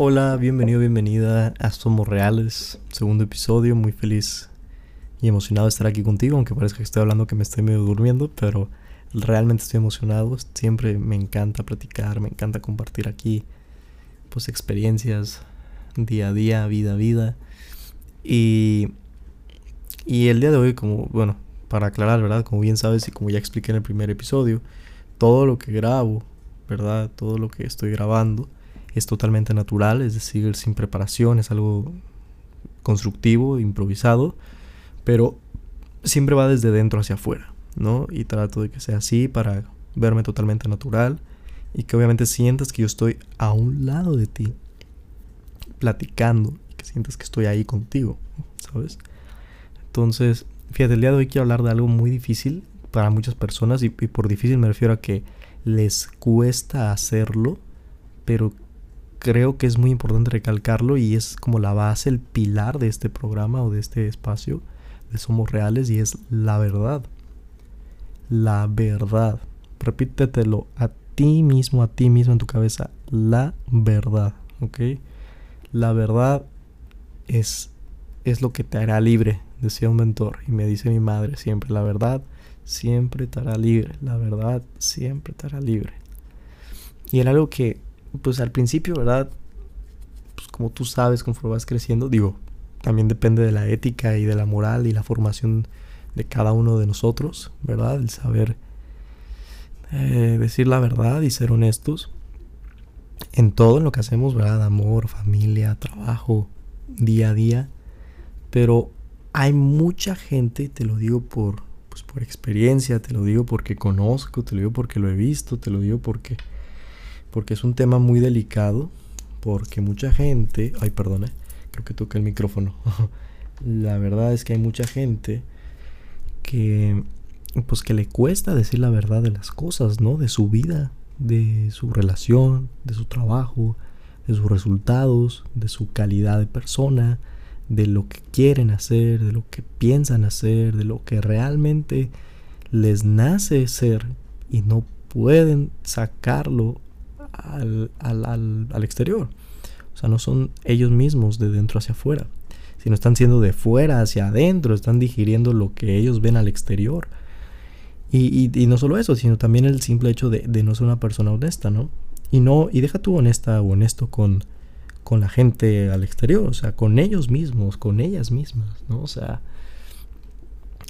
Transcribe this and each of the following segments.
Hola, bienvenido, bienvenida a Somos Reales, segundo episodio, muy feliz y emocionado de estar aquí contigo, aunque parezca que estoy hablando que me estoy medio durmiendo, pero realmente estoy emocionado, siempre me encanta platicar, me encanta compartir aquí pues experiencias día a día, vida a vida. Y, y el día de hoy, como, bueno, para aclarar, ¿verdad? Como bien sabes y como ya expliqué en el primer episodio, todo lo que grabo, ¿verdad? Todo lo que estoy grabando es totalmente natural, es decir, sin preparación, es algo constructivo, improvisado, pero siempre va desde dentro hacia afuera, ¿no? Y trato de que sea así para verme totalmente natural y que obviamente sientas que yo estoy a un lado de ti, platicando, que sientas que estoy ahí contigo, ¿sabes? Entonces, fíjate, el día de hoy quiero hablar de algo muy difícil para muchas personas y, y por difícil me refiero a que les cuesta hacerlo, pero creo que es muy importante recalcarlo y es como la base, el pilar de este programa o de este espacio de Somos Reales y es la verdad. La verdad. Repítetelo a ti mismo, a ti mismo en tu cabeza. La verdad. ¿Ok? La verdad es, es lo que te hará libre, decía un mentor. Y me dice mi madre siempre, la verdad siempre te hará libre. La verdad siempre te hará libre. Y era algo que pues al principio, ¿verdad? Pues como tú sabes, conforme vas creciendo, digo, también depende de la ética y de la moral y la formación de cada uno de nosotros, ¿verdad? El saber eh, decir la verdad y ser honestos en todo en lo que hacemos, ¿verdad? Amor, familia, trabajo, día a día. Pero hay mucha gente, te lo digo por, pues por experiencia, te lo digo porque conozco, te lo digo porque lo he visto, te lo digo porque porque es un tema muy delicado, porque mucha gente, ay perdone, creo que toca el micrófono. la verdad es que hay mucha gente que pues que le cuesta decir la verdad de las cosas, ¿no? De su vida, de su relación, de su trabajo, de sus resultados, de su calidad de persona, de lo que quieren hacer, de lo que piensan hacer, de lo que realmente les nace ser y no pueden sacarlo al, al, al, exterior. O sea, no son ellos mismos de dentro hacia afuera, sino están siendo de fuera hacia adentro, están digiriendo lo que ellos ven al exterior. Y, y, no solo eso, sino también el simple hecho de, de, no ser una persona honesta, ¿no? Y no, y deja tú honesta o honesto con, con la gente al exterior, o sea, con ellos mismos, con ellas mismas, ¿no? O sea,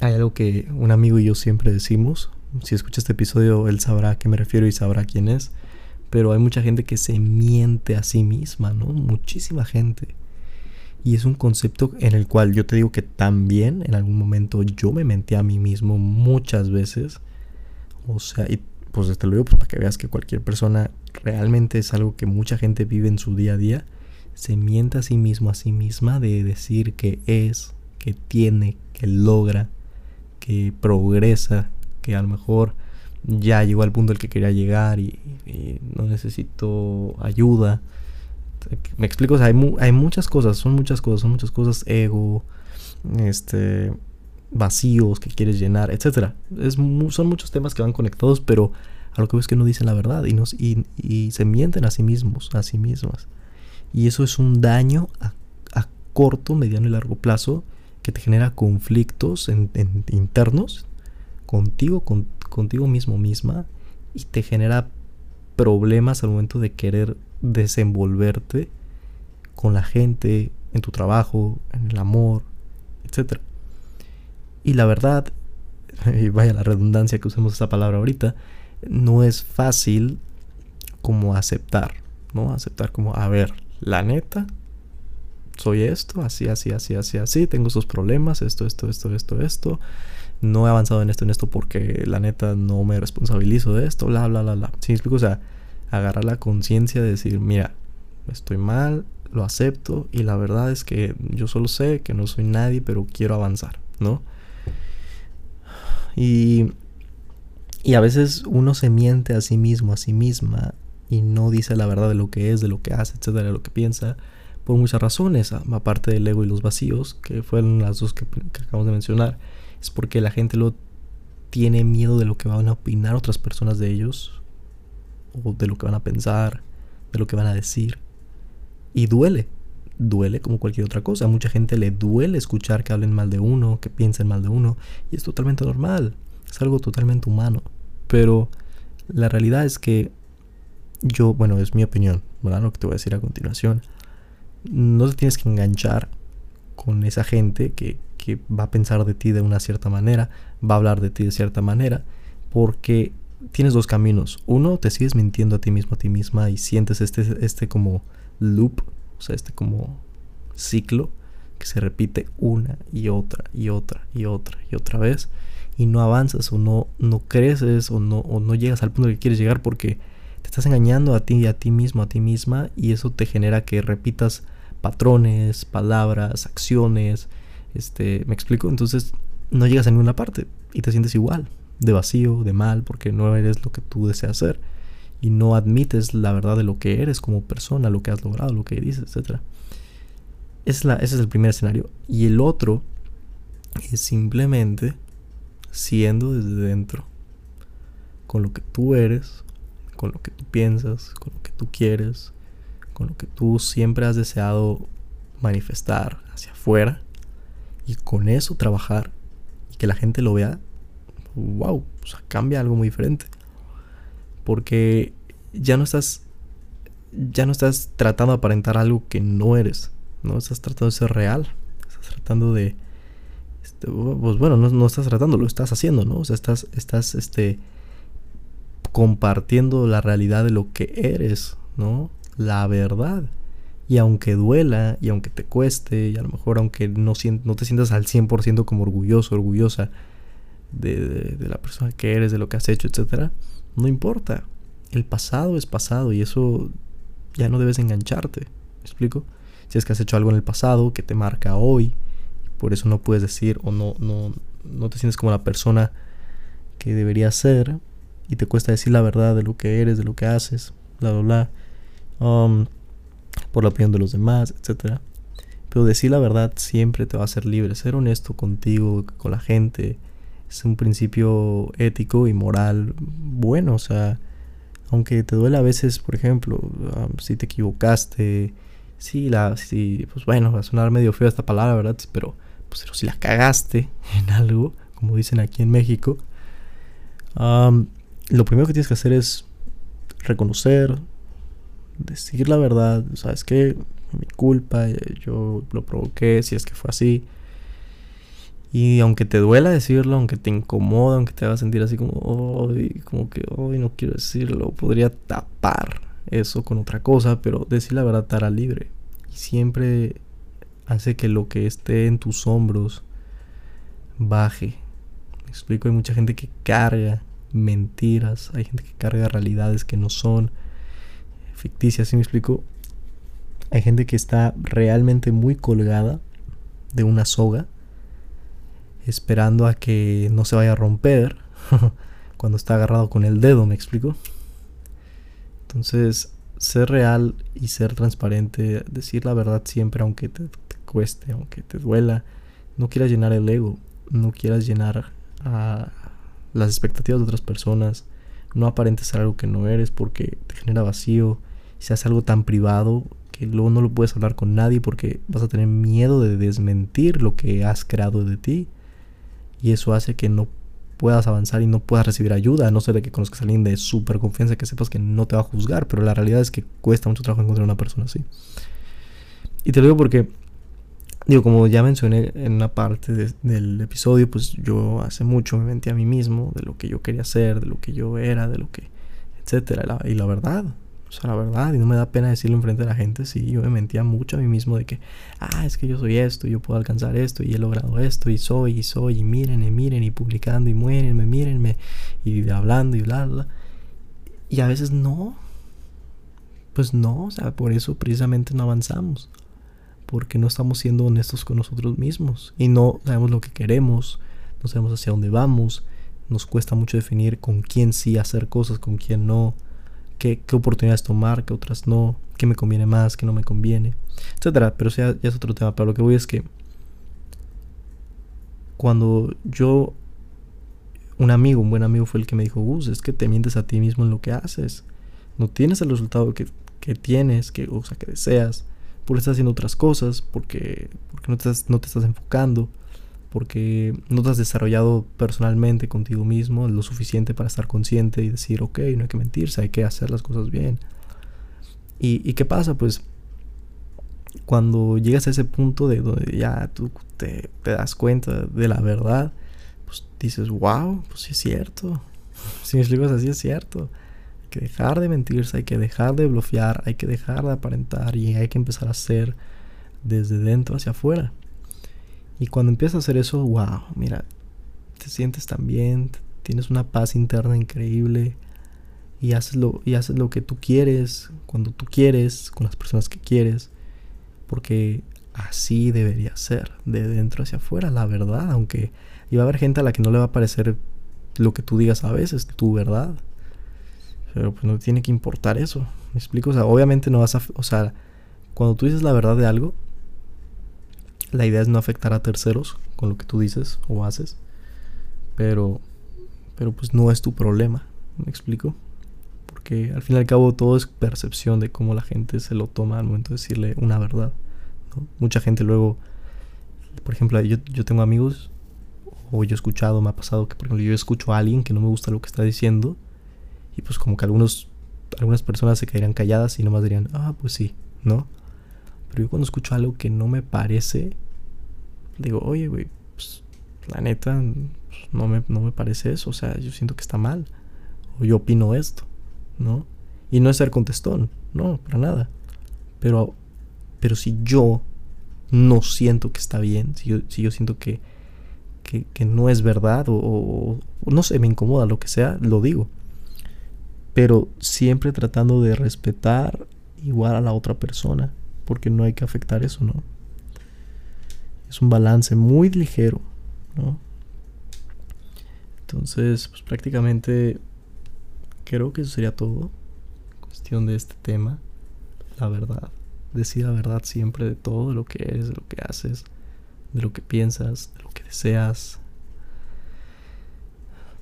hay algo que un amigo y yo siempre decimos, si escucha este episodio, él sabrá a qué me refiero y sabrá quién es pero hay mucha gente que se miente a sí misma, ¿no? Muchísima gente. Y es un concepto en el cual yo te digo que también en algún momento yo me menté a mí mismo muchas veces. O sea, y pues te lo digo pues, para que veas que cualquier persona realmente es algo que mucha gente vive en su día a día. Se miente a sí mismo, a sí misma de decir que es, que tiene, que logra, que progresa, que a lo mejor ya llegó al punto al que quería llegar y, no necesito ayuda. Me explico, o sea, hay, hay, muchas cosas, son muchas cosas, son muchas cosas, ego, este, vacíos que quieres llenar, etc. Es, son muchos temas que van conectados, pero a lo que ves que no dicen la verdad y, nos, y, y, se mienten a sí mismos, a sí mismas. Y eso es un daño a, corto, mediano y largo plazo que te genera conflictos internos contigo, con, contigo mismo misma y te genera problemas al momento de querer desenvolverte con la gente, en tu trabajo, en el amor, etc. Y la verdad, y vaya la redundancia que usemos esa palabra ahorita, no es fácil como aceptar, ¿no? Aceptar como, a ver, la neta, soy esto, así, así, así, así, así, tengo esos problemas, esto, esto, esto, esto, esto, no he avanzado en esto, en esto porque la neta no me responsabilizo de esto, bla, bla, bla, bla. ¿Sí me explico? O sea, agarrar la conciencia de decir, mira, estoy mal, lo acepto y la verdad es que yo solo sé que no soy nadie, pero quiero avanzar, ¿no? Y, y a veces uno se miente a sí mismo, a sí misma, y no dice la verdad de lo que es, de lo que hace, etcétera, de lo que piensa, por muchas razones, aparte del ego y los vacíos, que fueron las dos que, que acabamos de mencionar es porque la gente lo tiene miedo de lo que van a opinar otras personas de ellos, o de lo que van a pensar, de lo que van a decir. Y duele, duele como cualquier otra cosa. Mucha gente le duele escuchar que hablen mal de uno, que piensen mal de uno, y es totalmente normal, es algo totalmente humano. Pero la realidad es que yo, bueno, es mi opinión, ¿verdad? Lo que te voy a decir a continuación. No te tienes que enganchar con esa gente que, que va a pensar de ti de una cierta manera, va a hablar de ti de cierta manera, porque tienes dos caminos. Uno, te sigues mintiendo a ti mismo, a ti misma, y sientes este, este como loop o sea, este como ciclo que se repite una y otra y otra y otra y otra vez y no avanzas o no, no creces o no, o no llegas al punto que quieres llegar porque te estás engañando a ti y a ti mismo, a ti misma y eso te genera que repitas patrones, palabras, acciones, este, ¿me explico? Entonces no llegas a ninguna parte y te sientes igual, de vacío, de mal, porque no eres lo que tú deseas ser y no admites la verdad de lo que eres como persona, lo que has logrado, lo que dices, etc. Es la, ese es el primer escenario. Y el otro es simplemente siendo desde dentro, con lo que tú eres, con lo que tú piensas, con lo que tú quieres, con lo que tú siempre has deseado manifestar hacia afuera y con eso trabajar y que la gente lo vea, wow, o sea, cambia algo muy diferente porque ya no estás ya no estás tratando de aparentar algo que no eres, no estás tratando de ser real, estás tratando de este, pues bueno, no, estás tratando, lo estás haciendo, ¿no? O sea, estás estás este compartiendo la realidad de lo que eres, ¿no? La verdad. Y aunque duela, y aunque te cueste, y a lo mejor aunque no, no te sientas al 100% como orgulloso, orgullosa de, de, la persona que eres, de lo que has hecho, etcétera, no importa. El pasado es pasado y eso ya no debes engancharte. ¿Me explico? Si es que has hecho algo en el pasado que te marca hoy, por eso no puedes decir o no, no, no te sientes como la persona que deberías ser y te cuesta decir la verdad de lo que eres, de lo que haces, bla, bla, bla, um, por la opinión de los demás, etc. Pero decir la verdad siempre te va a hacer libre, ser honesto contigo, con la gente, es un principio ético y moral bueno, o sea, aunque te duele a veces, por ejemplo, si te equivocaste, si la, si, pues bueno, va a sonar medio feo esta palabra, ¿verdad? Pero, pues, si la cagaste en algo, como dicen aquí en México, lo primero que tienes que hacer es reconocer, decir la verdad, sabes que mi culpa, yo lo provoqué, si es que fue así, y aunque te duela decirlo, aunque te incomoda, aunque te haga sentir así como, como que, hoy no quiero decirlo, podría tapar eso con otra cosa, pero decir la verdad te hará libre. Y siempre hace que lo que esté en tus hombros baje. Me explico, hay mucha gente que carga mentiras, hay gente que carga realidades que no son ficticias, ¿sí me explico? Hay gente que está realmente muy colgada de una soga esperando a que no se vaya a romper cuando está agarrado con el dedo, ¿me explico? Entonces, ser real y ser transparente, decir la verdad siempre, aunque te, cueste, aunque te duela, no quieras llenar el ego, no quieras llenar a las expectativas de otras personas, no aparentes ser algo que no eres porque te genera vacío, si hace algo tan privado que luego no lo puedes hablar con nadie porque vas a tener miedo de desmentir lo que has creado de ti y eso hace que no puedas avanzar y no puedas recibir ayuda, a no ser de que conozcas a alguien de súper confianza que sepas que no te va a juzgar, pero la realidad es que cuesta mucho trabajo encontrar una persona así. Y te lo digo porque, digo, como ya mencioné en una parte del episodio, pues yo hace mucho me mentí a mí mismo de lo que yo quería hacer, de lo que yo era, de lo que, etcétera. Y la verdad, o sea, la verdad, y no me da pena decirlo enfrente de la gente, sí, yo me mentía mucho a mí mismo de que, ah, es que yo soy esto, yo puedo alcanzar esto, y he logrado esto, y soy, y soy, y miren, y miren, y publicando, y muérenme, mírenme, y hablando, y bla, bla. Y a veces no. Pues no, o sea, por eso precisamente no avanzamos. Porque no estamos siendo honestos con nosotros mismos. Y no sabemos lo que queremos, no sabemos hacia dónde vamos. Nos cuesta mucho definir con quién sí hacer cosas, con quién no qué, oportunidades tomar, qué otras no, qué me conviene más, qué no me conviene, etcétera. Pero ya, ya es otro tema. Pero lo que voy es que cuando yo, un amigo, un buen amigo fue el que me dijo, Gus, es que te mientes a ti mismo en lo que haces. No tienes el resultado que, que tienes, que, o que deseas, porque estás haciendo otras cosas, porque, porque no, te estás, no te estás enfocando, porque no te has desarrollado personalmente contigo mismo lo suficiente para estar consciente y decir, ok, no hay que mentirse, hay que hacer las cosas bien. ¿Y, y qué pasa? Pues cuando llegas a ese punto de donde ya tú te, das cuenta de la verdad, pues dices, wow, pues sí es cierto. Si me explico así es cierto. Que dejar de mentirse, hay que dejar de bloquear, hay que dejar de aparentar y hay que empezar a hacer desde dentro hacia afuera. Y cuando empiezas a hacer eso, wow, mira, te sientes tan bien, tienes una paz interna increíble y haces lo, y haces lo que tú quieres, cuando tú quieres, con las personas que quieres, porque así debería ser, de dentro hacia afuera, la verdad, aunque iba a haber gente a la que no le va a parecer lo que tú digas a veces, tu verdad. Pero pues no tiene que importar eso. ¿Me explico? O sea, obviamente no vas a... O sea, cuando tú dices la verdad de algo, la idea es no afectar a terceros con lo que tú dices o haces. Pero... Pero pues no es tu problema. ¿Me explico? Porque al fin y al cabo todo es percepción de cómo la gente se lo toma al momento de decirle una verdad. Mucha gente luego... Por ejemplo, yo, yo tengo amigos o yo he escuchado, me ha pasado que por ejemplo yo escucho a alguien que no me gusta lo que está diciendo y pues como que algunos, algunas personas se quedarían calladas y nomás dirían, ah, pues sí, ¿no? Pero yo cuando escucho algo que no me parece, digo, oye, güey, pues la neta pues, no, me, no me parece eso, o sea, yo siento que está mal, o yo opino esto, ¿no? Y no es ser contestón, no, para nada. Pero, pero si yo no siento que está bien, si yo, si yo siento que que, no es verdad o, no sé, me incomoda, lo que sea, lo digo. Pero siempre tratando de respetar igual a la otra persona, porque no hay que afectar eso, ¿no? Es un balance muy ligero, ¿no? Entonces, pues prácticamente creo que eso sería todo. Cuestión de este tema, la verdad. Decir la verdad siempre de todo, de lo que eres, de lo que haces de lo que piensas, de lo que deseas.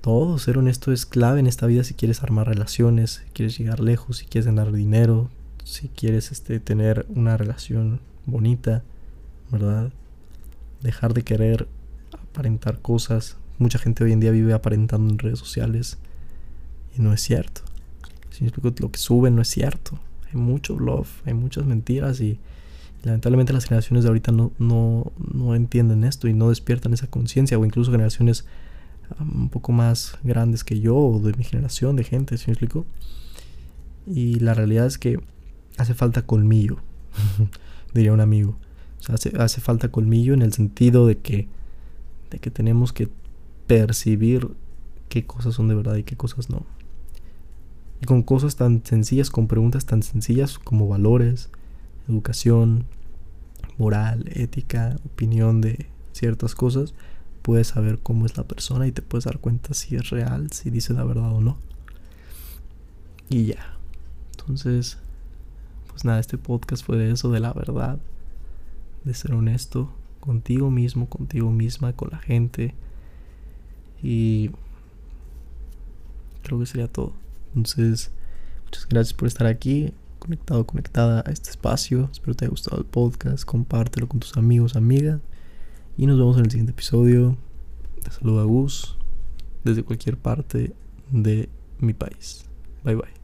Todo, ser honesto es clave en esta vida si quieres armar relaciones, si quieres llegar lejos, si quieres ganar dinero, si quieres este, tener una relación bonita, ¿verdad? Dejar de querer aparentar cosas. Mucha gente hoy en día vive aparentando en redes sociales y no es cierto. Si lo que suben no es cierto. Hay mucho bluff, hay muchas mentiras y Lamentablemente las generaciones de ahorita no, no, no entienden esto y no despiertan esa conciencia o incluso generaciones un poco más grandes que yo o de mi generación de gente, ¿sí me explico? Y la realidad es que hace falta colmillo, diría un amigo. Hace, hace falta colmillo en el sentido de que, de que tenemos que percibir qué cosas son de verdad y qué cosas no. Y con cosas tan sencillas, con preguntas tan sencillas como valores, educación, moral, ética, opinión de ciertas cosas, puedes saber cómo es la persona y te puedes dar cuenta si es real, si dice la verdad o no. Y ya. Entonces, pues nada, este podcast fue de eso, de la verdad, de ser honesto contigo mismo, contigo misma, con la gente. Y creo que sería todo. Entonces, muchas gracias por estar aquí conectado, conectada a este espacio. Espero te haya gustado el podcast. Compártelo con tus amigos, amigas. Y nos vemos en el siguiente episodio. Te saluda Gus desde cualquier parte de mi país. Bye bye.